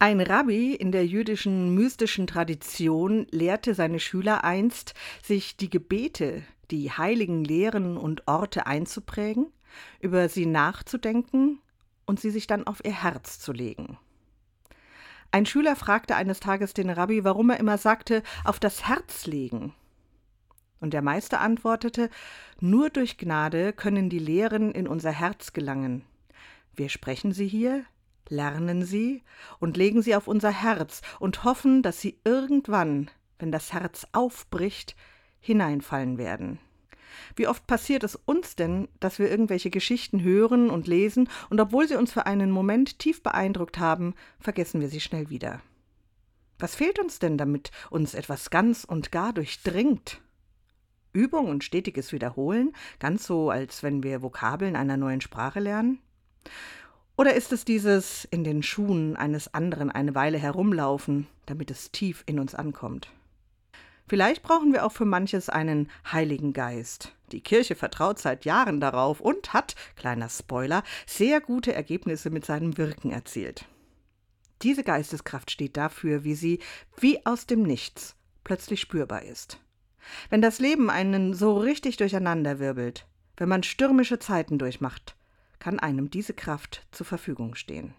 Ein Rabbi in der jüdischen mystischen Tradition lehrte seine Schüler einst, sich die Gebete, die heiligen Lehren und Orte einzuprägen, über sie nachzudenken und sie sich dann auf ihr Herz zu legen. Ein Schüler fragte eines Tages den Rabbi, warum er immer sagte, auf das Herz legen. Und der Meister antwortete, nur durch Gnade können die Lehren in unser Herz gelangen. Wir sprechen sie hier, lernen sie und legen sie auf unser Herz und hoffen, dass sie irgendwann, wenn das Herz aufbricht, hineinfallen werden. Wie oft passiert es uns denn, dass wir irgendwelche Geschichten hören und lesen, und obwohl sie uns für einen Moment tief beeindruckt haben, vergessen wir sie schnell wieder. Was fehlt uns denn, damit uns etwas ganz und gar durchdringt? Übung und stetiges Wiederholen, ganz so, als wenn wir Vokabeln einer neuen Sprache lernen? Oder ist es dieses in den Schuhen eines anderen eine Weile herumlaufen, damit es tief in uns ankommt? Vielleicht brauchen wir auch für manches einen Heiligen Geist. Die Kirche vertraut seit Jahren darauf und hat, kleiner Spoiler, sehr gute Ergebnisse mit seinem Wirken erzielt. Diese Geisteskraft steht dafür, wie sie, wie aus dem Nichts, plötzlich spürbar ist. Wenn das Leben einen so richtig durcheinanderwirbelt, wenn man stürmische Zeiten durchmacht, kann einem diese Kraft zur Verfügung stehen.